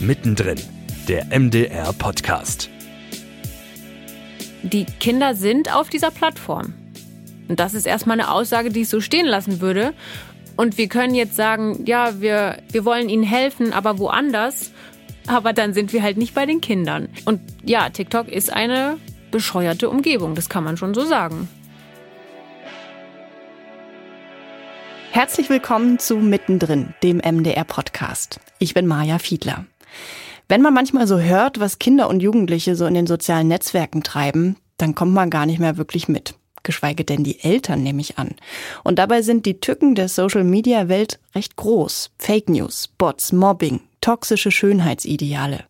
Mittendrin, der MDR Podcast. Die Kinder sind auf dieser Plattform. Und das ist erstmal eine Aussage, die ich so stehen lassen würde. Und wir können jetzt sagen, ja, wir, wir wollen ihnen helfen, aber woanders. Aber dann sind wir halt nicht bei den Kindern. Und ja, TikTok ist eine bescheuerte Umgebung, das kann man schon so sagen. Herzlich willkommen zu Mittendrin, dem MDR-Podcast. Ich bin Maja Fiedler. Wenn man manchmal so hört, was Kinder und Jugendliche so in den sozialen Netzwerken treiben, dann kommt man gar nicht mehr wirklich mit. Geschweige denn die Eltern, nehme ich an. Und dabei sind die Tücken der Social-Media-Welt recht groß. Fake News, Bots, Mobbing, toxische Schönheitsideale.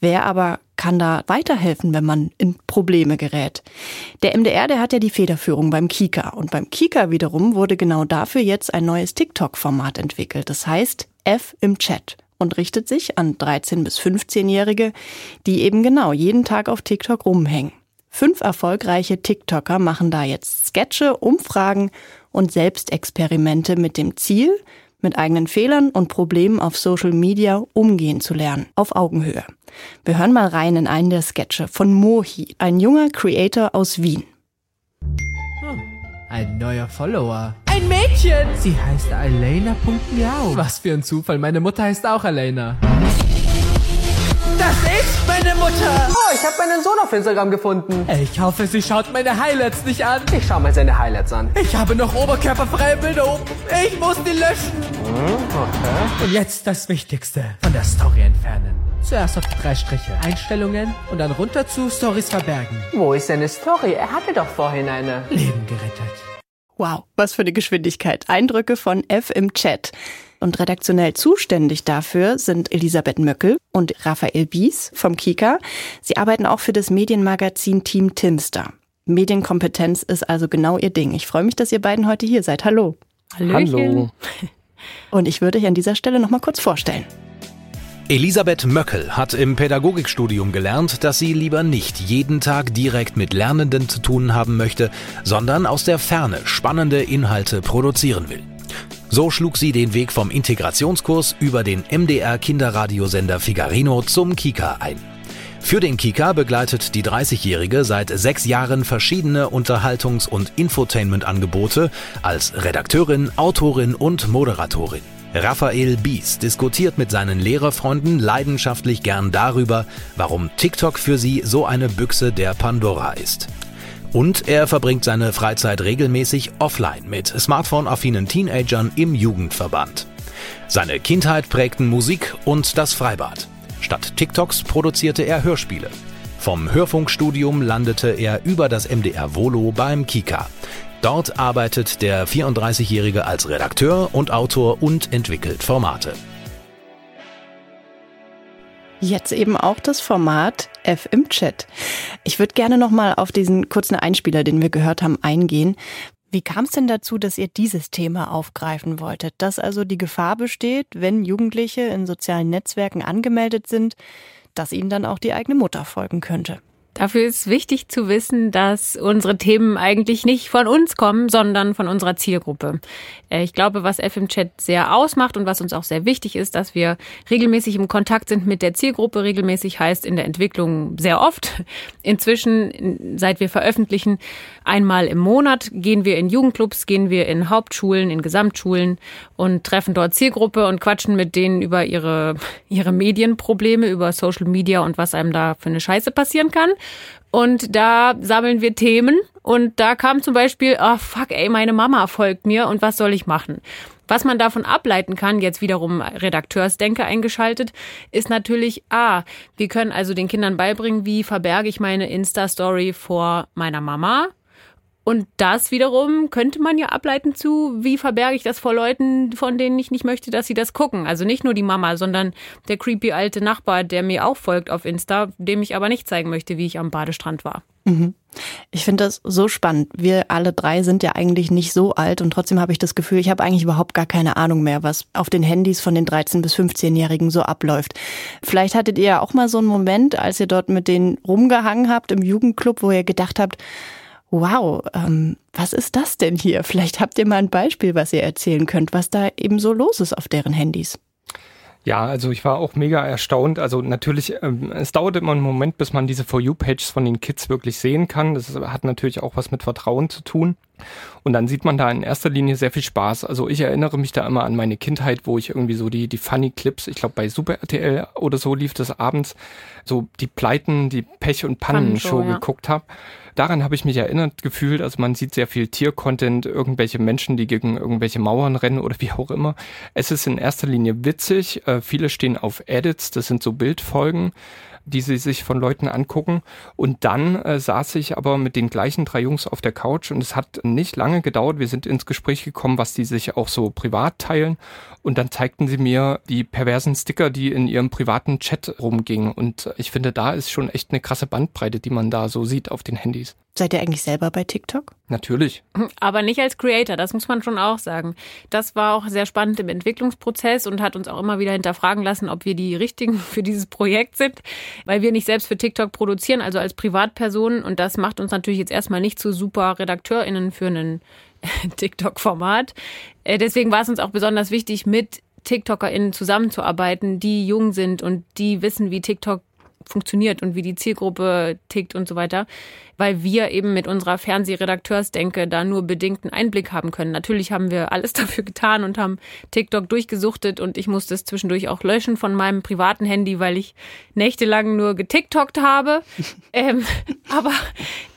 Wer aber kann da weiterhelfen, wenn man in Probleme gerät? Der MDR, der hat ja die Federführung beim Kika. Und beim Kika wiederum wurde genau dafür jetzt ein neues TikTok-Format entwickelt. Das heißt F im Chat und richtet sich an 13- bis 15-Jährige, die eben genau jeden Tag auf TikTok rumhängen. Fünf erfolgreiche TikToker machen da jetzt Sketche, Umfragen und Selbstexperimente mit dem Ziel, mit eigenen Fehlern und Problemen auf Social Media umgehen zu lernen, auf Augenhöhe. Wir hören mal rein in einen der Sketche von Mohi, ein junger Creator aus Wien. Oh, ein neuer Follower. Ein Mädchen! Sie heißt Alena.miau. Was für ein Zufall, meine Mutter heißt auch Alena. Das ist meine Mutter! Oh, ich habe meinen Sohn auf Instagram gefunden. Ich hoffe, sie schaut meine Highlights nicht an. Ich schau mal seine Highlights an. Ich habe noch oberkörperfreie Bilder oben. Ich muss die löschen. Hm, okay. Und jetzt das Wichtigste. Von der Story entfernen. Zuerst auf die drei Striche. Einstellungen und dann runter zu Stories verbergen. Wo ist seine Story? Er hatte doch vorhin eine. Leben gerettet. Wow, was für eine Geschwindigkeit. Eindrücke von F im Chat. Und redaktionell zuständig dafür sind Elisabeth Möckel und Raphael Bies vom Kika. Sie arbeiten auch für das Medienmagazin Team Timster. Medienkompetenz ist also genau ihr Ding. Ich freue mich, dass ihr beiden heute hier seid. Hallo. Hallöchen. Hallo. Und ich würde euch an dieser Stelle noch mal kurz vorstellen. Elisabeth Möckel hat im Pädagogikstudium gelernt, dass sie lieber nicht jeden Tag direkt mit Lernenden zu tun haben möchte, sondern aus der Ferne spannende Inhalte produzieren will. So schlug sie den Weg vom Integrationskurs über den MDR Kinderradiosender Figarino zum Kika ein. Für den Kika begleitet die 30-Jährige seit sechs Jahren verschiedene Unterhaltungs- und Infotainment-Angebote als Redakteurin, Autorin und Moderatorin. Raphael Bies diskutiert mit seinen Lehrerfreunden leidenschaftlich gern darüber, warum TikTok für sie so eine Büchse der Pandora ist. Und er verbringt seine Freizeit regelmäßig offline mit smartphone-affinen Teenagern im Jugendverband. Seine Kindheit prägten Musik und das Freibad. Statt TikToks produzierte er Hörspiele. Vom Hörfunkstudium landete er über das MDR Volo beim Kika. Dort arbeitet der 34-Jährige als Redakteur und Autor und entwickelt Formate. Jetzt eben auch das Format F im Chat. Ich würde gerne noch mal auf diesen kurzen Einspieler, den wir gehört haben, eingehen. Wie kam es denn dazu, dass ihr dieses Thema aufgreifen wolltet? Dass also die Gefahr besteht, wenn Jugendliche in sozialen Netzwerken angemeldet sind, dass ihnen dann auch die eigene Mutter folgen könnte. Dafür ist wichtig zu wissen, dass unsere Themen eigentlich nicht von uns kommen, sondern von unserer Zielgruppe. Äh, ich glaube, was FM Chat sehr ausmacht und was uns auch sehr wichtig ist, dass wir regelmäßig im Kontakt sind mit der Zielgruppe. Regelmäßig heißt in der Entwicklung sehr oft. Inzwischen, seit wir veröffentlichen, einmal im Monat gehen wir in Jugendclubs, gehen wir in Hauptschulen, in Gesamtschulen und treffen dort Zielgruppe und quatschen mit denen über ihre, ihre Medienprobleme, über Social Media und was einem da für eine Scheiße passieren kann. Und da sammeln wir Themen. Und da kam zum Beispiel, oh fuck, ey, meine Mama folgt mir und was soll ich machen? Was man davon ableiten kann, jetzt wiederum Redakteursdenke eingeschaltet, ist natürlich, ah, wir können also den Kindern beibringen, wie verberge ich meine Insta-Story vor meiner Mama, und das wiederum könnte man ja ableiten zu, wie verberge ich das vor Leuten, von denen ich nicht möchte, dass sie das gucken. Also nicht nur die Mama, sondern der creepy alte Nachbar, der mir auch folgt auf Insta, dem ich aber nicht zeigen möchte, wie ich am Badestrand war. Mhm. Ich finde das so spannend. Wir alle drei sind ja eigentlich nicht so alt und trotzdem habe ich das Gefühl, ich habe eigentlich überhaupt gar keine Ahnung mehr, was auf den Handys von den 13- bis 15-Jährigen so abläuft. Vielleicht hattet ihr ja auch mal so einen Moment, als ihr dort mit denen rumgehangen habt im Jugendclub, wo ihr gedacht habt, wow, ähm, was ist das denn hier? Vielleicht habt ihr mal ein Beispiel, was ihr erzählen könnt, was da eben so los ist auf deren Handys. Ja, also ich war auch mega erstaunt. Also natürlich, ähm, es dauert immer einen Moment, bis man diese For You-Pages von den Kids wirklich sehen kann. Das hat natürlich auch was mit Vertrauen zu tun. Und dann sieht man da in erster Linie sehr viel Spaß. Also ich erinnere mich da immer an meine Kindheit, wo ich irgendwie so die, die Funny Clips, ich glaube bei Super RTL oder so lief das abends, so die Pleiten, die Pech- und Pannenshow ja. geguckt habe. Daran habe ich mich erinnert gefühlt. Also man sieht sehr viel Tiercontent, irgendwelche Menschen, die gegen irgendwelche Mauern rennen oder wie auch immer. Es ist in erster Linie witzig. Äh, viele stehen auf Edits, das sind so Bildfolgen die sie sich von Leuten angucken. Und dann äh, saß ich aber mit den gleichen drei Jungs auf der Couch und es hat nicht lange gedauert. Wir sind ins Gespräch gekommen, was die sich auch so privat teilen. Und dann zeigten sie mir die perversen Sticker, die in ihrem privaten Chat rumgingen. Und ich finde, da ist schon echt eine krasse Bandbreite, die man da so sieht auf den Handys. Seid ihr eigentlich selber bei TikTok? Natürlich. Aber nicht als Creator, das muss man schon auch sagen. Das war auch sehr spannend im Entwicklungsprozess und hat uns auch immer wieder hinterfragen lassen, ob wir die richtigen für dieses Projekt sind, weil wir nicht selbst für TikTok produzieren, also als Privatpersonen. Und das macht uns natürlich jetzt erstmal nicht zu super RedakteurInnen für einen TikTok-Format. Äh, deswegen war es uns auch besonders wichtig, mit TikTokerInnen zusammenzuarbeiten, die jung sind und die wissen, wie TikTok funktioniert und wie die Zielgruppe tickt und so weiter, weil wir eben mit unserer Fernsehredakteursdenke da nur bedingten Einblick haben können. Natürlich haben wir alles dafür getan und haben TikTok durchgesuchtet und ich musste es zwischendurch auch löschen von meinem privaten Handy, weil ich nächtelang nur getiktokt habe. ähm, aber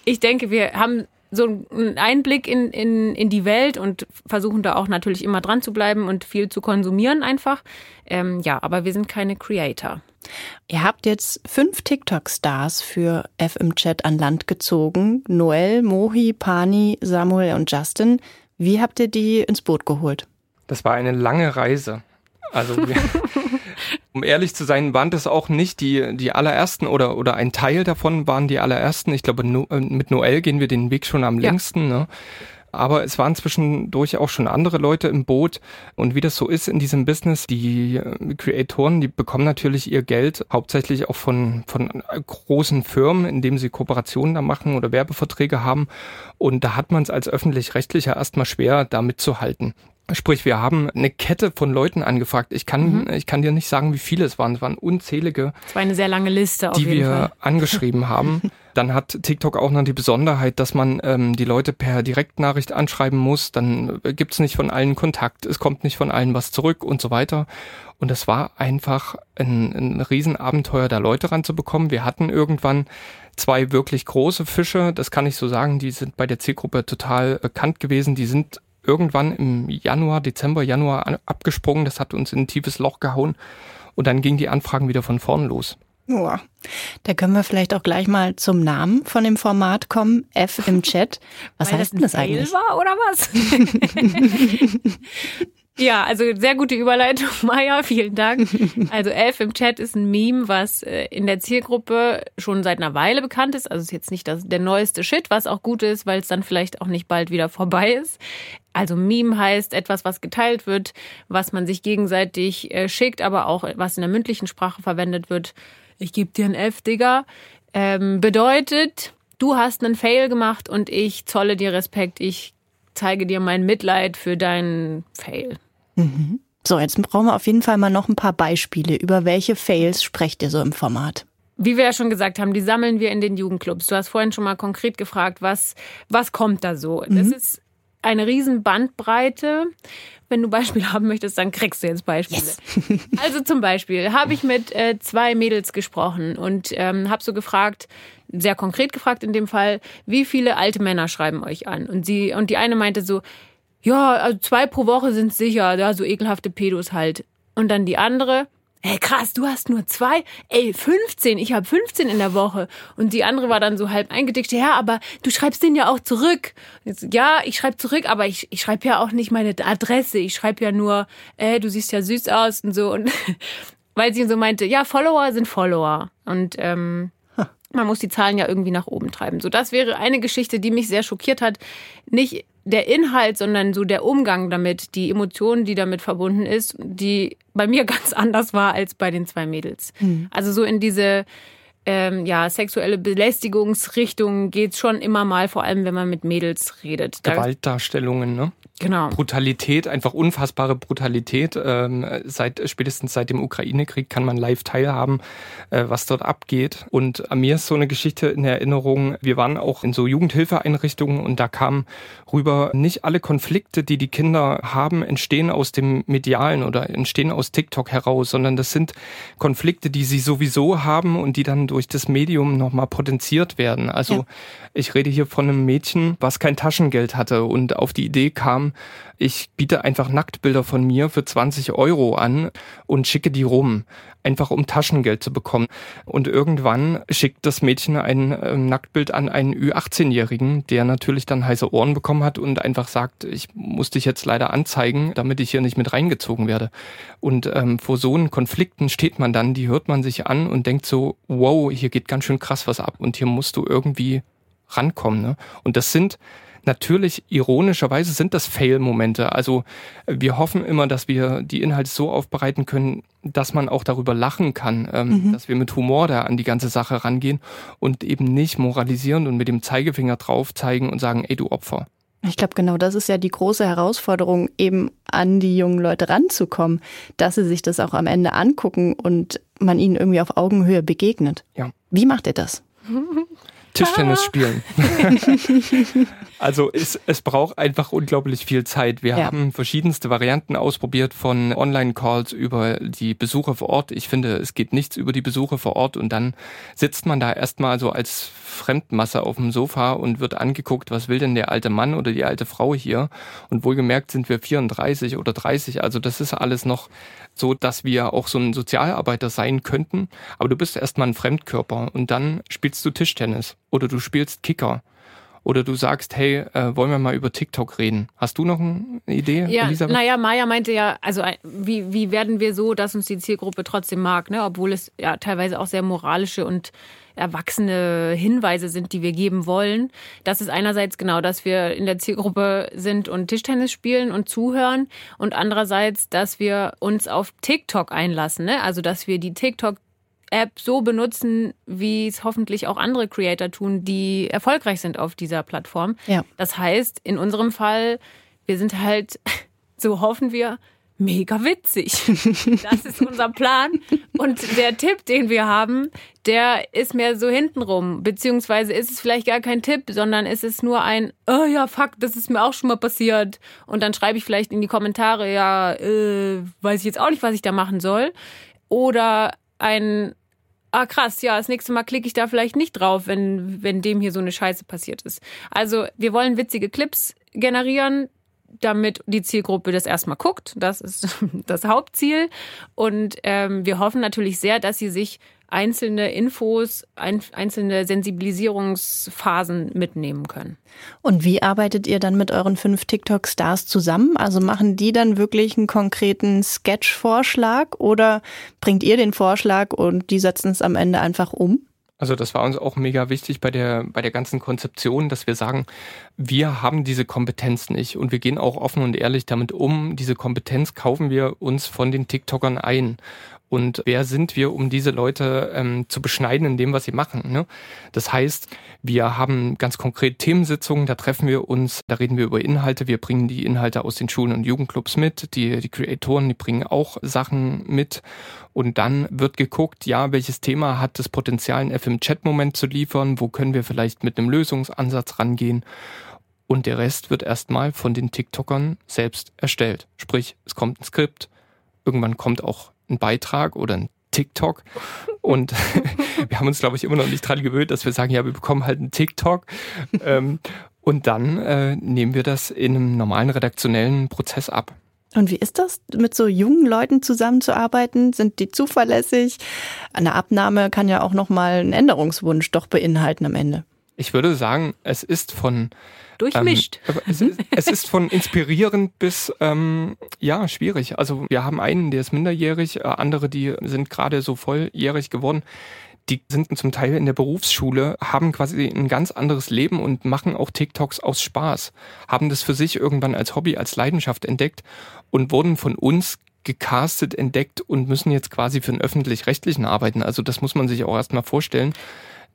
ich denke, wir haben so einen Einblick in, in, in die Welt und versuchen da auch natürlich immer dran zu bleiben und viel zu konsumieren einfach. Ähm, ja, aber wir sind keine Creator. Ihr habt jetzt fünf TikTok-Stars für FM-Chat an Land gezogen. Noel, Mohi, Pani, Samuel und Justin. Wie habt ihr die ins Boot geholt? Das war eine lange Reise. Also, um ehrlich zu sein, waren das auch nicht die, die allerersten oder, oder ein Teil davon waren die allerersten. Ich glaube, no, äh, mit Noel gehen wir den Weg schon am ja. längsten. Ne? Aber es waren zwischendurch auch schon andere Leute im Boot. Und wie das so ist in diesem Business, die äh, Creatoren, die bekommen natürlich ihr Geld hauptsächlich auch von, von großen Firmen, indem sie Kooperationen da machen oder Werbeverträge haben. Und da hat man es als öffentlich-rechtlicher erstmal schwer, da mitzuhalten. Sprich, wir haben eine Kette von Leuten angefragt. Ich kann, mhm. ich kann dir nicht sagen, wie viele es waren. Es waren unzählige. Es war eine sehr lange Liste, auf die wir Fall. angeschrieben haben. Dann hat TikTok auch noch die Besonderheit, dass man ähm, die Leute per Direktnachricht anschreiben muss. Dann äh, gibt's nicht von allen Kontakt, es kommt nicht von allen was zurück und so weiter. Und es war einfach ein, ein Riesenabenteuer, da Leute ranzubekommen. Wir hatten irgendwann zwei wirklich große Fische, das kann ich so sagen, die sind bei der Zielgruppe total bekannt gewesen. Die sind irgendwann im Januar, Dezember, Januar abgesprungen. Das hat uns in ein tiefes Loch gehauen. Und dann gingen die Anfragen wieder von vorn los. Ja. Da können wir vielleicht auch gleich mal zum Namen von dem Format kommen. F im Chat. Was Weil heißt denn das eigentlich? War oder was? Ja, also sehr gute Überleitung, Maya, vielen Dank. Also Elf im Chat ist ein Meme, was äh, in der Zielgruppe schon seit einer Weile bekannt ist. Also ist jetzt nicht das, der neueste Shit, was auch gut ist, weil es dann vielleicht auch nicht bald wieder vorbei ist. Also Meme heißt etwas, was geteilt wird, was man sich gegenseitig äh, schickt, aber auch was in der mündlichen Sprache verwendet wird. Ich gebe dir ein F, Digga. Ähm, bedeutet, du hast einen Fail gemacht und ich zolle dir Respekt. Ich zeige dir mein Mitleid für deinen Fail. Mhm. So, jetzt brauchen wir auf jeden Fall mal noch ein paar Beispiele. Über welche Fails sprecht ihr so im Format? Wie wir ja schon gesagt haben, die sammeln wir in den Jugendclubs. Du hast vorhin schon mal konkret gefragt, was, was kommt da so? Mhm. Das ist eine riesen Bandbreite. Wenn du Beispiele haben möchtest, dann kriegst du jetzt Beispiele. Yes. also zum Beispiel habe ich mit äh, zwei Mädels gesprochen und ähm, habe so gefragt, sehr konkret gefragt in dem Fall, wie viele alte Männer schreiben euch an? Und sie und die eine meinte so, ja, also zwei pro Woche sind sicher, ja, so ekelhafte Pedos halt. Und dann die andere, Ey, krass, du hast nur zwei? Ey, 15, ich habe 15 in der Woche. Und die andere war dann so halb eingedickt, ja, aber du schreibst den ja auch zurück. So, ja, ich schreibe zurück, aber ich, ich schreibe ja auch nicht meine Adresse. Ich schreibe ja nur, ey, du siehst ja süß aus und so. Und weil sie so meinte, ja, Follower sind Follower. Und ähm, man muss die Zahlen ja irgendwie nach oben treiben. So, das wäre eine Geschichte, die mich sehr schockiert hat. Nicht der Inhalt, sondern so der Umgang damit, die Emotionen, die damit verbunden ist, die bei mir ganz anders war als bei den zwei Mädels. Mhm. Also so in diese ähm, ja, sexuelle Belästigungsrichtung geht's schon immer mal, vor allem wenn man mit Mädels redet. Gewaltdarstellungen, ne? Genau. Brutalität, einfach unfassbare Brutalität. Ähm, seit spätestens seit dem Ukraine-Krieg kann man live teilhaben, äh, was dort abgeht. Und an mir ist so eine Geschichte in Erinnerung. Wir waren auch in so Jugendhilfeeinrichtungen und da kamen rüber, nicht alle Konflikte, die die Kinder haben, entstehen aus dem Medialen oder entstehen aus TikTok heraus, sondern das sind Konflikte, die sie sowieso haben und die dann durch das Medium nochmal potenziert werden. Also ja. ich rede hier von einem Mädchen, was kein Taschengeld hatte und auf die Idee kam, ich biete einfach Nacktbilder von mir für 20 Euro an und schicke die rum, einfach um Taschengeld zu bekommen. Und irgendwann schickt das Mädchen ein äh, Nacktbild an einen Ü18-Jährigen, der natürlich dann heiße Ohren bekommen hat und einfach sagt, ich muss dich jetzt leider anzeigen, damit ich hier nicht mit reingezogen werde. Und ähm, vor so einen Konflikten steht man dann, die hört man sich an und denkt so, wow, hier geht ganz schön krass was ab und hier musst du irgendwie rankommen. Ne? Und das sind Natürlich, ironischerweise sind das Fail-Momente. Also wir hoffen immer, dass wir die Inhalte so aufbereiten können, dass man auch darüber lachen kann, ähm, mhm. dass wir mit Humor da an die ganze Sache rangehen und eben nicht moralisieren und mit dem Zeigefinger drauf zeigen und sagen, ey du Opfer. Ich glaube, genau das ist ja die große Herausforderung, eben an die jungen Leute ranzukommen, dass sie sich das auch am Ende angucken und man ihnen irgendwie auf Augenhöhe begegnet. Ja. Wie macht ihr das? Tischtennis ah. spielen. also es, es braucht einfach unglaublich viel Zeit. Wir ja. haben verschiedenste Varianten ausprobiert von Online-Calls über die Besucher vor Ort. Ich finde, es geht nichts über die Besucher vor Ort und dann sitzt man da erstmal so als Fremdmasse auf dem Sofa und wird angeguckt, was will denn der alte Mann oder die alte Frau hier? Und wohlgemerkt sind wir 34 oder 30. Also das ist alles noch so, dass wir auch so ein Sozialarbeiter sein könnten. Aber du bist erstmal ein Fremdkörper und dann spielst du Tischtennis oder du spielst Kicker oder du sagst, hey, äh, wollen wir mal über TikTok reden? Hast du noch eine Idee, ja, Elisabeth? Naja, Maya meinte ja, also wie, wie werden wir so, dass uns die Zielgruppe trotzdem mag, ne? obwohl es ja teilweise auch sehr moralische und erwachsene Hinweise sind, die wir geben wollen. Das ist einerseits genau, dass wir in der Zielgruppe sind und Tischtennis spielen und zuhören und andererseits, dass wir uns auf TikTok einlassen, ne? also dass wir die TikTok App so benutzen, wie es hoffentlich auch andere Creator tun, die erfolgreich sind auf dieser Plattform. Ja. Das heißt, in unserem Fall, wir sind halt, so hoffen wir, mega witzig. Das ist unser Plan. Und der Tipp, den wir haben, der ist mehr so hintenrum. Beziehungsweise ist es vielleicht gar kein Tipp, sondern ist es nur ein, oh ja, fuck, das ist mir auch schon mal passiert. Und dann schreibe ich vielleicht in die Kommentare, ja, äh, weiß ich jetzt auch nicht, was ich da machen soll. Oder ein, ah krass, ja, das nächste Mal klicke ich da vielleicht nicht drauf, wenn, wenn dem hier so eine Scheiße passiert ist. Also wir wollen witzige Clips generieren, damit die Zielgruppe das erstmal guckt. Das ist das Hauptziel. Und ähm, wir hoffen natürlich sehr, dass sie sich einzelne Infos, ein, einzelne Sensibilisierungsphasen mitnehmen können. Und wie arbeitet ihr dann mit euren fünf TikTok-Stars zusammen? Also machen die dann wirklich einen konkreten Sketch-Vorschlag oder bringt ihr den Vorschlag und die setzen es am Ende einfach um? Also das war uns auch mega wichtig bei der, bei der ganzen Konzeption, dass wir sagen, wir haben diese Kompetenz nicht und wir gehen auch offen und ehrlich damit um. Diese Kompetenz kaufen wir uns von den TikTokern ein. Und wer sind wir, um diese Leute ähm, zu beschneiden in dem, was sie machen? Ne? Das heißt, wir haben ganz konkret Themensitzungen, da treffen wir uns, da reden wir über Inhalte, wir bringen die Inhalte aus den Schulen und Jugendclubs mit, die, die Creatoren, die bringen auch Sachen mit. Und dann wird geguckt, ja, welches Thema hat das Potenzial, einen FM-Chat-Moment zu liefern, wo können wir vielleicht mit einem Lösungsansatz rangehen. Und der Rest wird erstmal von den TikTokern selbst erstellt. Sprich, es kommt ein Skript, irgendwann kommt auch ein Beitrag oder ein TikTok. Und wir haben uns, glaube ich, immer noch nicht dran gewöhnt, dass wir sagen, ja, wir bekommen halt einen TikTok. Ähm, und dann äh, nehmen wir das in einem normalen redaktionellen Prozess ab. Und wie ist das, mit so jungen Leuten zusammenzuarbeiten? Sind die zuverlässig? Eine Abnahme kann ja auch nochmal einen Änderungswunsch doch beinhalten am Ende. Ich würde sagen, es ist von durchmischt. Ähm, es, ist, es, ist, von inspirierend bis ähm, ja schwierig. Also wir haben einen, der ist minderjährig, äh, andere, die sind gerade so volljährig geworden. Die sind zum Teil in der Berufsschule, haben quasi ein ganz anderes Leben und machen auch TikToks aus Spaß, haben das für sich irgendwann als Hobby, als Leidenschaft entdeckt und wurden von uns gecastet, entdeckt und müssen jetzt quasi für den öffentlich-rechtlichen arbeiten. Also das muss man sich auch erstmal vorstellen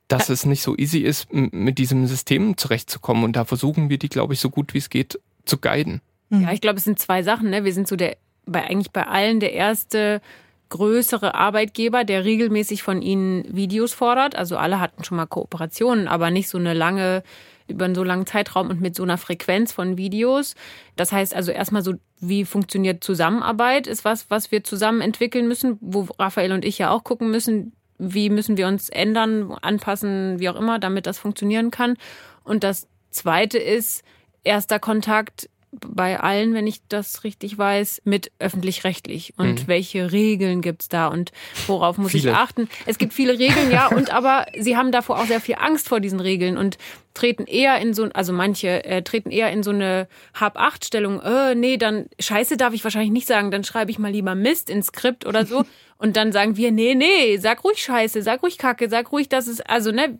dass es nicht so easy ist, mit diesem System zurechtzukommen. Und da versuchen wir die, glaube ich, so gut wie es geht zu guiden. Ja, ich glaube, es sind zwei Sachen. Ne? Wir sind so der, bei, eigentlich bei allen der erste größere Arbeitgeber, der regelmäßig von ihnen Videos fordert. Also alle hatten schon mal Kooperationen, aber nicht so eine lange über einen so langen Zeitraum und mit so einer Frequenz von Videos. Das heißt also erstmal so, wie funktioniert Zusammenarbeit, ist was, was wir zusammen entwickeln müssen, wo Raphael und ich ja auch gucken müssen, wie müssen wir uns ändern, anpassen, wie auch immer, damit das funktionieren kann. Und das zweite ist erster Kontakt bei allen, wenn ich das richtig weiß, mit öffentlich-rechtlich. Und mhm. welche Regeln gibt's da und worauf muss viele. ich achten? Es gibt viele Regeln, ja, und aber sie haben davor auch sehr viel Angst vor diesen Regeln und treten eher in so, also manche äh, treten eher in so eine Hab-Acht-Stellung, äh, nee, dann Scheiße darf ich wahrscheinlich nicht sagen, dann schreibe ich mal lieber Mist ins Skript oder so. Und dann sagen wir, nee, nee, sag ruhig Scheiße, sag ruhig Kacke, sag ruhig, dass es, also, ne,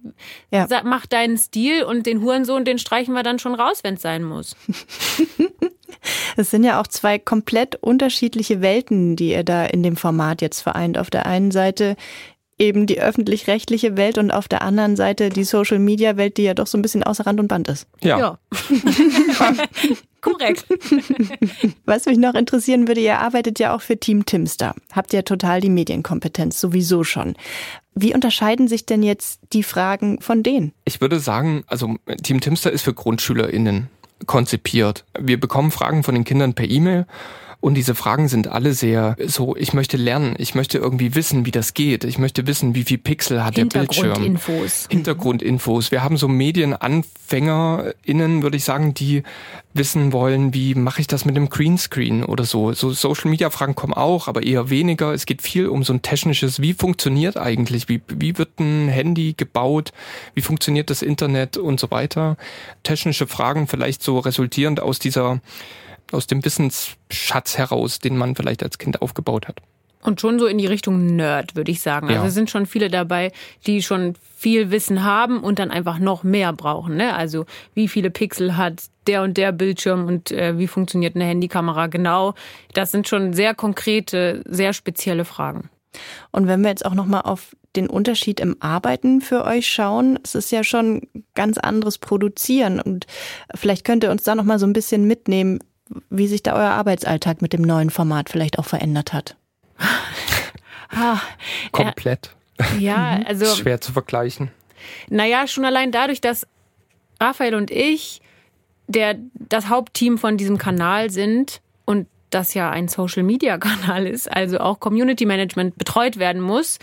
ja. sag, mach deinen Stil und den Hurensohn, den streichen wir dann schon raus, wenn es sein muss. Es sind ja auch zwei komplett unterschiedliche Welten, die ihr da in dem Format jetzt vereint. Auf der einen Seite eben die öffentlich-rechtliche Welt und auf der anderen Seite die Social-Media-Welt, die ja doch so ein bisschen außer Rand und Band ist. Ja. ja. Korrekt. Was mich noch interessieren würde, ihr arbeitet ja auch für Team Timster. Habt ja total die Medienkompetenz, sowieso schon. Wie unterscheiden sich denn jetzt die Fragen von denen? Ich würde sagen, also Team Timster ist für GrundschülerInnen konzipiert. Wir bekommen Fragen von den Kindern per E-Mail und diese Fragen sind alle sehr so, ich möchte lernen, ich möchte irgendwie wissen, wie das geht. Ich möchte wissen, wie viel Pixel hat der Bildschirm. Hintergrundinfos. Hintergrundinfos. Wir haben so MedienanfängerInnen, würde ich sagen, die wissen wollen, wie mache ich das mit dem Greenscreen oder so. So Social Media Fragen kommen auch, aber eher weniger. Es geht viel um so ein technisches, wie funktioniert eigentlich, wie, wie wird ein Handy gebaut, wie funktioniert das Internet und so weiter. Technische Fragen vielleicht so resultierend aus dieser aus dem Wissensschatz heraus, den man vielleicht als Kind aufgebaut hat. Und schon so in die Richtung Nerd, würde ich sagen. Also ja. es sind schon viele dabei, die schon viel Wissen haben und dann einfach noch mehr brauchen. Ne? Also wie viele Pixel hat der und der Bildschirm und äh, wie funktioniert eine Handykamera genau. Das sind schon sehr konkrete, sehr spezielle Fragen. Und wenn wir jetzt auch nochmal auf den Unterschied im Arbeiten für euch schauen, es ist ja schon ganz anderes Produzieren und vielleicht könnt ihr uns da nochmal so ein bisschen mitnehmen, wie sich da euer Arbeitsalltag mit dem neuen Format vielleicht auch verändert hat. ah, Komplett. Ja, also. Schwer zu vergleichen. Naja, schon allein dadurch, dass Raphael und ich der, das Hauptteam von diesem Kanal sind und das ja ein Social Media Kanal ist, also auch Community Management betreut werden muss,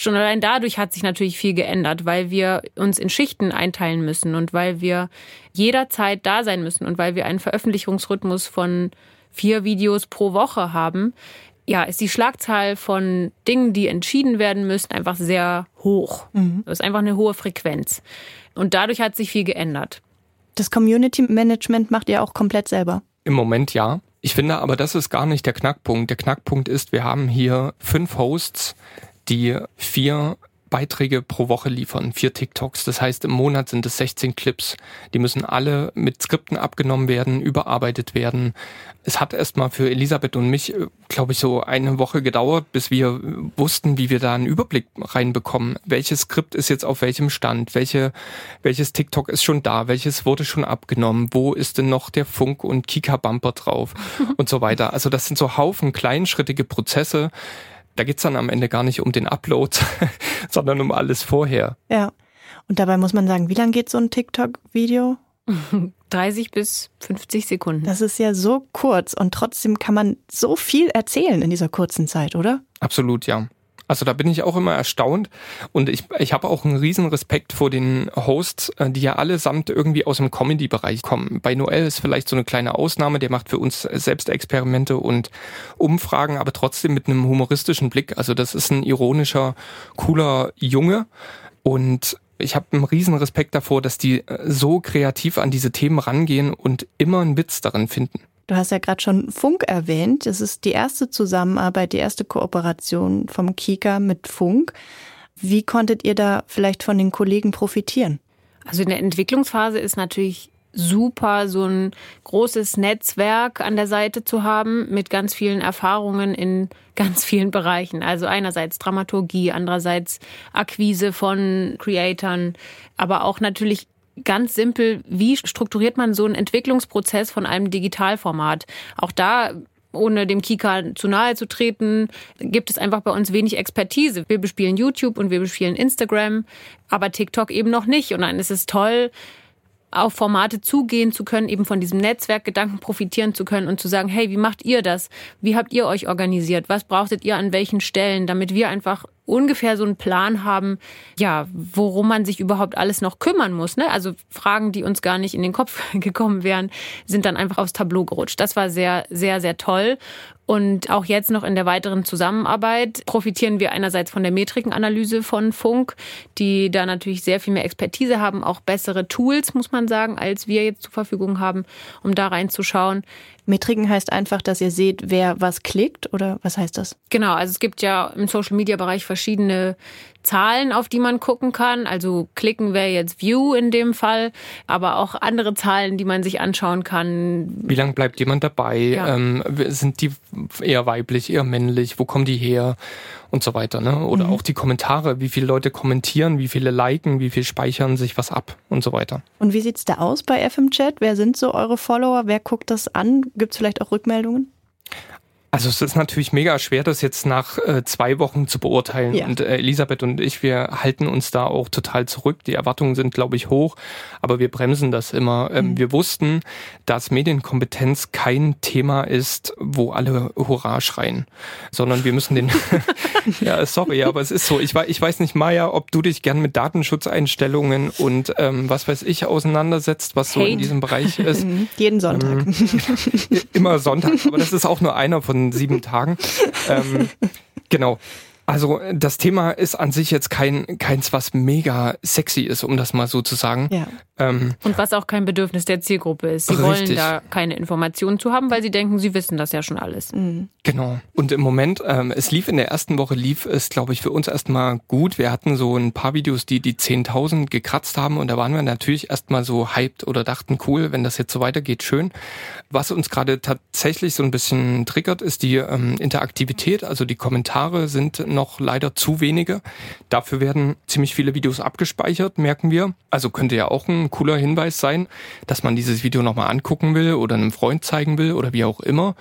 Schon allein dadurch hat sich natürlich viel geändert, weil wir uns in Schichten einteilen müssen und weil wir jederzeit da sein müssen und weil wir einen Veröffentlichungsrhythmus von vier Videos pro Woche haben. Ja, ist die Schlagzahl von Dingen, die entschieden werden müssen, einfach sehr hoch. Mhm. Das ist einfach eine hohe Frequenz. Und dadurch hat sich viel geändert. Das Community Management macht ihr auch komplett selber? Im Moment ja. Ich finde aber, das ist gar nicht der Knackpunkt. Der Knackpunkt ist, wir haben hier fünf Hosts, die vier Beiträge pro Woche liefern, vier TikToks. Das heißt, im Monat sind es 16 Clips. Die müssen alle mit Skripten abgenommen werden, überarbeitet werden. Es hat erstmal für Elisabeth und mich, äh, glaube ich, so eine Woche gedauert, bis wir wussten, wie wir da einen Überblick reinbekommen. Welches Skript ist jetzt auf welchem Stand? Welche, welches TikTok ist schon da? Welches wurde schon abgenommen? Wo ist denn noch der Funk- und Kika-Bumper drauf? und so weiter. Also das sind so Haufen kleinschrittige Prozesse, da geht's dann am Ende gar nicht um den Upload, sondern um alles vorher. Ja. Und dabei muss man sagen, wie lang geht so ein TikTok-Video? 30 bis 50 Sekunden. Das ist ja so kurz und trotzdem kann man so viel erzählen in dieser kurzen Zeit, oder? Absolut, ja. Also da bin ich auch immer erstaunt und ich, ich habe auch einen riesen Respekt vor den Hosts, äh, die ja allesamt irgendwie aus dem Comedy-Bereich kommen. Bei Noel ist vielleicht so eine kleine Ausnahme, der macht für uns selbst Experimente und Umfragen, aber trotzdem mit einem humoristischen Blick. Also das ist ein ironischer, cooler Junge und ich habe einen riesen Respekt davor, dass die äh, so kreativ an diese Themen rangehen und immer einen Witz darin finden. Du hast ja gerade schon Funk erwähnt. Das ist die erste Zusammenarbeit, die erste Kooperation vom Kika mit Funk. Wie konntet ihr da vielleicht von den Kollegen profitieren? Also in der Entwicklungsphase ist natürlich super, so ein großes Netzwerk an der Seite zu haben mit ganz vielen Erfahrungen in ganz vielen Bereichen. Also einerseits Dramaturgie, andererseits Akquise von Creatoren, aber auch natürlich ganz simpel, wie strukturiert man so einen Entwicklungsprozess von einem Digitalformat? Auch da ohne dem Kika zu nahe zu treten, gibt es einfach bei uns wenig Expertise. Wir bespielen YouTube und wir bespielen Instagram, aber TikTok eben noch nicht. Und dann ist es toll, auf Formate zugehen zu können, eben von diesem Netzwerkgedanken profitieren zu können und zu sagen, hey, wie macht ihr das? Wie habt ihr euch organisiert? Was brauchtet ihr an welchen Stellen, damit wir einfach ungefähr so einen Plan haben, ja, worum man sich überhaupt alles noch kümmern muss. Ne? Also Fragen, die uns gar nicht in den Kopf gekommen wären, sind dann einfach aufs Tableau gerutscht. Das war sehr, sehr, sehr toll. Und auch jetzt noch in der weiteren Zusammenarbeit profitieren wir einerseits von der Metrikenanalyse von Funk, die da natürlich sehr viel mehr Expertise haben, auch bessere Tools, muss man sagen, als wir jetzt zur Verfügung haben, um da reinzuschauen. Metriken heißt einfach, dass ihr seht, wer was klickt oder was heißt das? Genau, also es gibt ja im Social Media Bereich verschiedene Zahlen, auf die man gucken kann. Also klicken wäre jetzt View in dem Fall, aber auch andere Zahlen, die man sich anschauen kann. Wie lange bleibt jemand dabei? Ja. Ähm, sind die eher weiblich, eher männlich? Wo kommen die her? Und so weiter. Ne? Oder mhm. auch die Kommentare, wie viele Leute kommentieren, wie viele liken, wie viel speichern sich was ab und so weiter. Und wie sieht's da aus bei FM Chat? Wer sind so eure Follower? Wer guckt das an? Gibt es vielleicht auch Rückmeldungen? Also es ist natürlich mega schwer, das jetzt nach äh, zwei Wochen zu beurteilen. Ja. Und äh, Elisabeth und ich, wir halten uns da auch total zurück. Die Erwartungen sind, glaube ich, hoch, aber wir bremsen das immer. Ähm, mhm. Wir wussten, dass Medienkompetenz kein Thema ist, wo alle Hurra schreien, sondern wir müssen den... ja, sorry, aber es ist so. Ich, ich weiß nicht, Maya, ob du dich gern mit Datenschutzeinstellungen und ähm, was weiß ich auseinandersetzt, was so Hate. in diesem Bereich ist. Jeden Sonntag. Ähm, immer Sonntag, aber das ist auch nur einer von sieben Tagen. ähm, genau. Also das Thema ist an sich jetzt kein keins, was mega sexy ist, um das mal so zu sagen. Ja. Ähm, und was auch kein Bedürfnis der Zielgruppe ist. Sie richtig. wollen da keine Informationen zu haben, weil sie denken, sie wissen das ja schon alles. Mhm. Genau. Und im Moment, ähm, es lief in der ersten Woche, lief es, glaube ich, für uns erstmal gut. Wir hatten so ein paar Videos, die die 10.000 gekratzt haben und da waren wir natürlich erstmal so hyped oder dachten, cool, wenn das jetzt so weitergeht, schön. Was uns gerade tatsächlich so ein bisschen triggert, ist die ähm, Interaktivität. Also die Kommentare sind noch leider zu wenige. Dafür werden ziemlich viele Videos abgespeichert, merken wir. Also könnte ja auch ein cooler Hinweis sein, dass man dieses Video nochmal angucken will oder einem Freund zeigen will oder wie auch immer.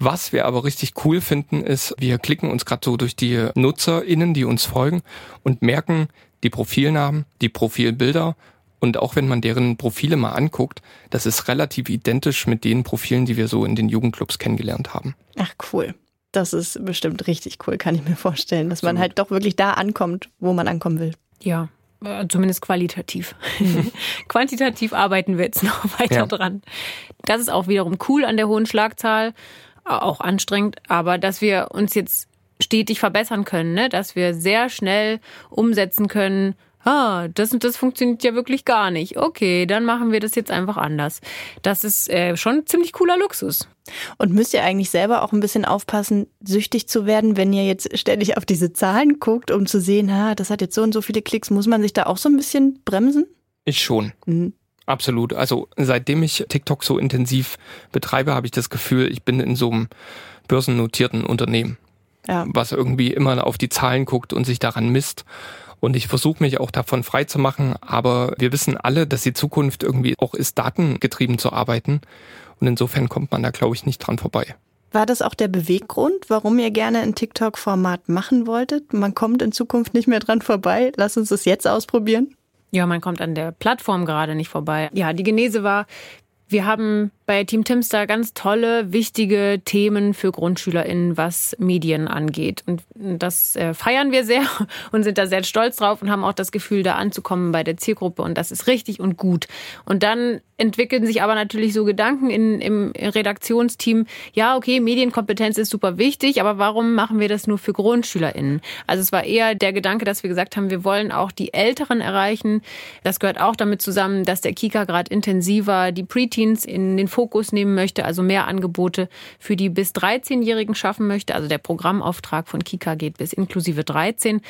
Was wir aber richtig cool finden, ist, wir klicken uns gerade so durch die NutzerInnen, die uns folgen und merken die Profilnamen, die Profilbilder und auch wenn man deren Profile mal anguckt, das ist relativ identisch mit den Profilen, die wir so in den Jugendclubs kennengelernt haben. Ach cool. Das ist bestimmt richtig cool, kann ich mir vorstellen, dass Absolut. man halt doch wirklich da ankommt, wo man ankommen will. Ja, äh, zumindest qualitativ. Mhm. Quantitativ arbeiten wir jetzt noch weiter ja. dran. Das ist auch wiederum cool an der hohen Schlagzahl, auch anstrengend, aber dass wir uns jetzt stetig verbessern können, ne? dass wir sehr schnell umsetzen können, ah, das und das funktioniert ja wirklich gar nicht. Okay, dann machen wir das jetzt einfach anders. Das ist äh, schon ziemlich cooler Luxus. Und müsst ihr eigentlich selber auch ein bisschen aufpassen, süchtig zu werden, wenn ihr jetzt ständig auf diese Zahlen guckt, um zu sehen, ha, das hat jetzt so und so viele Klicks, muss man sich da auch so ein bisschen bremsen? Ich schon. Mhm. Absolut. Also seitdem ich TikTok so intensiv betreibe, habe ich das Gefühl, ich bin in so einem börsennotierten Unternehmen, ja. was irgendwie immer auf die Zahlen guckt und sich daran misst. Und ich versuche mich auch davon frei zu machen, aber wir wissen alle, dass die Zukunft irgendwie auch ist, datengetrieben zu arbeiten. Und insofern kommt man da, glaube ich, nicht dran vorbei. War das auch der Beweggrund, warum ihr gerne ein TikTok-Format machen wolltet? Man kommt in Zukunft nicht mehr dran vorbei. Lass uns das jetzt ausprobieren. Ja, man kommt an der Plattform gerade nicht vorbei. Ja, die Genese war, wir haben bei Team Timster ganz tolle, wichtige Themen für GrundschülerInnen, was Medien angeht. Und das äh, feiern wir sehr und sind da sehr stolz drauf und haben auch das Gefühl, da anzukommen bei der Zielgruppe. Und das ist richtig und gut. Und dann entwickeln sich aber natürlich so Gedanken in, im Redaktionsteam, ja, okay, Medienkompetenz ist super wichtig, aber warum machen wir das nur für GrundschülerInnen? Also es war eher der Gedanke, dass wir gesagt haben, wir wollen auch die Älteren erreichen. Das gehört auch damit zusammen, dass der Kika gerade intensiver die Preteens in den Fokus nehmen möchte, also mehr Angebote für die bis 13-Jährigen schaffen möchte. Also der Programmauftrag von Kika geht bis inklusive 13.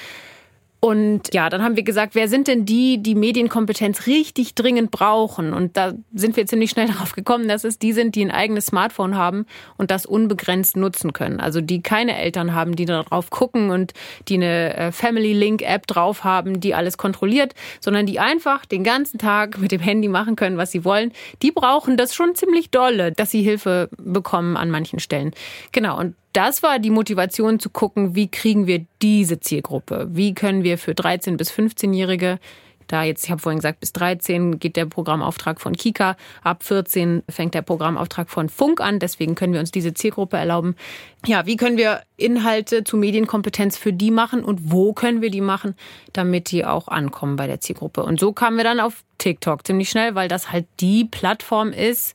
Und ja, dann haben wir gesagt, wer sind denn die, die Medienkompetenz richtig dringend brauchen? Und da sind wir ziemlich schnell darauf gekommen, dass es die sind, die ein eigenes Smartphone haben und das unbegrenzt nutzen können. Also die keine Eltern haben, die darauf gucken und die eine äh, Family Link App drauf haben, die alles kontrolliert, sondern die einfach den ganzen Tag mit dem Handy machen können, was sie wollen. Die brauchen das schon ziemlich dolle, dass sie Hilfe bekommen an manchen Stellen. Genau. Und das war die Motivation zu gucken, wie kriegen wir diese Zielgruppe? Wie können wir für 13 bis 15-Jährige da jetzt, ich habe vorhin gesagt, bis 13 geht der Programmauftrag von Kika, ab 14 fängt der Programmauftrag von Funk an, deswegen können wir uns diese Zielgruppe erlauben. Ja, wie können wir Inhalte zu Medienkompetenz für die machen und wo können wir die machen, damit die auch ankommen bei der Zielgruppe? Und so kamen wir dann auf TikTok ziemlich schnell, weil das halt die Plattform ist,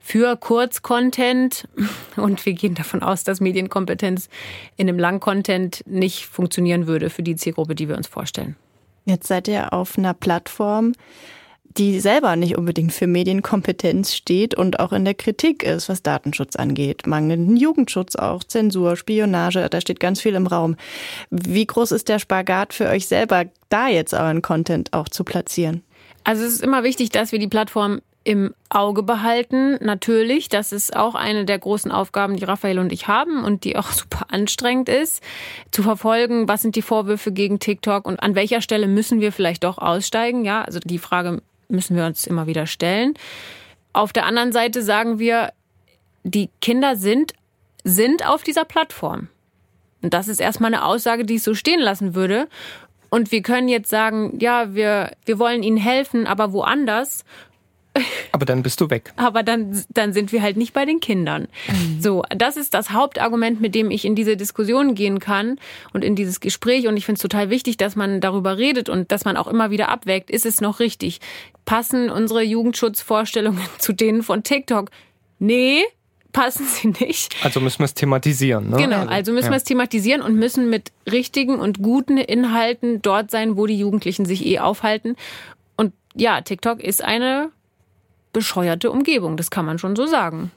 für Kurzcontent und wir gehen davon aus, dass Medienkompetenz in einem Langcontent nicht funktionieren würde für die Zielgruppe, die wir uns vorstellen. Jetzt seid ihr auf einer Plattform, die selber nicht unbedingt für Medienkompetenz steht und auch in der Kritik ist, was Datenschutz angeht. Mangelnden Jugendschutz auch, Zensur, Spionage, da steht ganz viel im Raum. Wie groß ist der Spagat für euch selber, da jetzt euren Content auch zu platzieren? Also es ist immer wichtig, dass wir die Plattform im Auge behalten. Natürlich, das ist auch eine der großen Aufgaben, die Raphael und ich haben und die auch super anstrengend ist, zu verfolgen, was sind die Vorwürfe gegen TikTok und an welcher Stelle müssen wir vielleicht doch aussteigen. Ja, also die Frage müssen wir uns immer wieder stellen. Auf der anderen Seite sagen wir, die Kinder sind, sind auf dieser Plattform. Und das ist erstmal eine Aussage, die ich so stehen lassen würde. Und wir können jetzt sagen, ja, wir, wir wollen ihnen helfen, aber woanders. Aber dann bist du weg. Aber dann, dann sind wir halt nicht bei den Kindern. Mhm. So, das ist das Hauptargument, mit dem ich in diese Diskussion gehen kann und in dieses Gespräch. Und ich finde es total wichtig, dass man darüber redet und dass man auch immer wieder abwägt, ist es noch richtig? Passen unsere Jugendschutzvorstellungen zu denen von TikTok? Nee, passen sie nicht. Also müssen wir es thematisieren. Ne? Genau, also müssen ja. wir es thematisieren und müssen mit richtigen und guten Inhalten dort sein, wo die Jugendlichen sich eh aufhalten. Und ja, TikTok ist eine bescheuerte Umgebung, das kann man schon so sagen.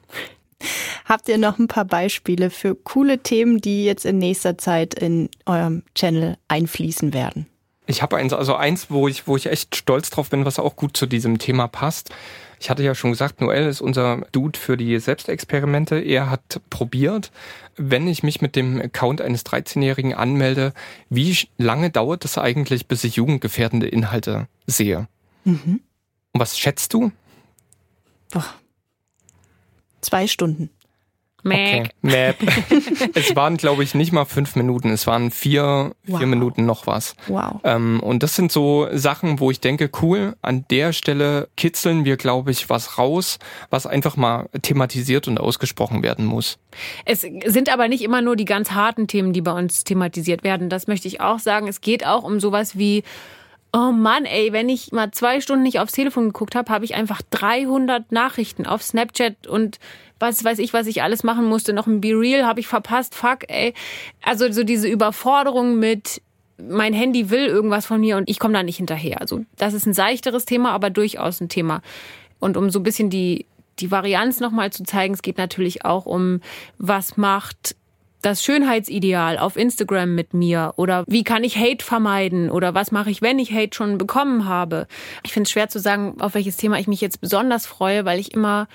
Habt ihr noch ein paar Beispiele für coole Themen, die jetzt in nächster Zeit in eurem Channel einfließen werden? Ich habe eins, also eins, wo ich, wo ich echt stolz drauf bin, was auch gut zu diesem Thema passt. Ich hatte ja schon gesagt, Noel ist unser Dude für die Selbstexperimente. Er hat probiert, wenn ich mich mit dem Account eines 13-Jährigen anmelde, wie lange dauert es eigentlich, bis ich jugendgefährdende Inhalte sehe? Mhm. Und was schätzt du? Boah. Zwei Stunden. Okay. Map. es waren, glaube ich, nicht mal fünf Minuten. Es waren vier, wow. vier Minuten noch was. Wow. Ähm, und das sind so Sachen, wo ich denke, cool, an der Stelle kitzeln wir, glaube ich, was raus, was einfach mal thematisiert und ausgesprochen werden muss. Es sind aber nicht immer nur die ganz harten Themen, die bei uns thematisiert werden. Das möchte ich auch sagen. Es geht auch um sowas wie Oh Mann, ey, wenn ich mal zwei Stunden nicht aufs Telefon geguckt habe, habe ich einfach 300 Nachrichten auf Snapchat und was weiß ich, was ich alles machen musste. Noch ein Be Real habe ich verpasst. Fuck, ey. Also so diese Überforderung mit mein Handy will irgendwas von mir und ich komme da nicht hinterher. Also das ist ein seichteres Thema, aber durchaus ein Thema. Und um so ein bisschen die die Varianz nochmal zu zeigen, es geht natürlich auch um, was macht das Schönheitsideal auf Instagram mit mir oder wie kann ich Hate vermeiden oder was mache ich, wenn ich Hate schon bekommen habe. Ich finde es schwer zu sagen, auf welches Thema ich mich jetzt besonders freue, weil ich immer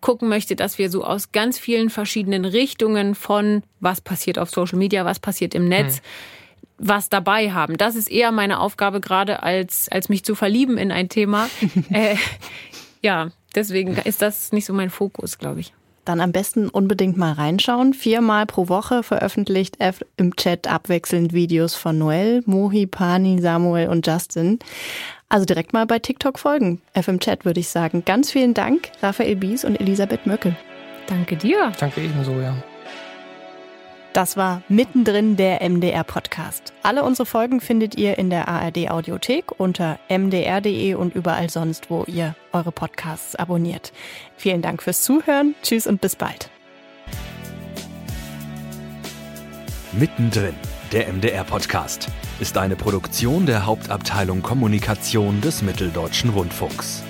gucken möchte, dass wir so aus ganz vielen verschiedenen Richtungen von was passiert auf Social Media, was passiert im Netz, mhm. was dabei haben. Das ist eher meine Aufgabe gerade als als mich zu verlieben in ein Thema. äh, ja, deswegen ist das nicht so mein Fokus, glaube ich dann am besten unbedingt mal reinschauen. Viermal pro Woche veröffentlicht F im Chat abwechselnd Videos von Noel, Mohi, Pani, Samuel und Justin. Also direkt mal bei TikTok folgen. F im Chat würde ich sagen. Ganz vielen Dank, Raphael Bies und Elisabeth Möckel. Danke dir. Danke ebenso, ja. Das war mittendrin der MDR Podcast. Alle unsere Folgen findet ihr in der ARD Audiothek unter mdr.de und überall sonst, wo ihr eure Podcasts abonniert. Vielen Dank fürs Zuhören. Tschüss und bis bald. Mittendrin, der MDR Podcast, ist eine Produktion der Hauptabteilung Kommunikation des Mitteldeutschen Rundfunks.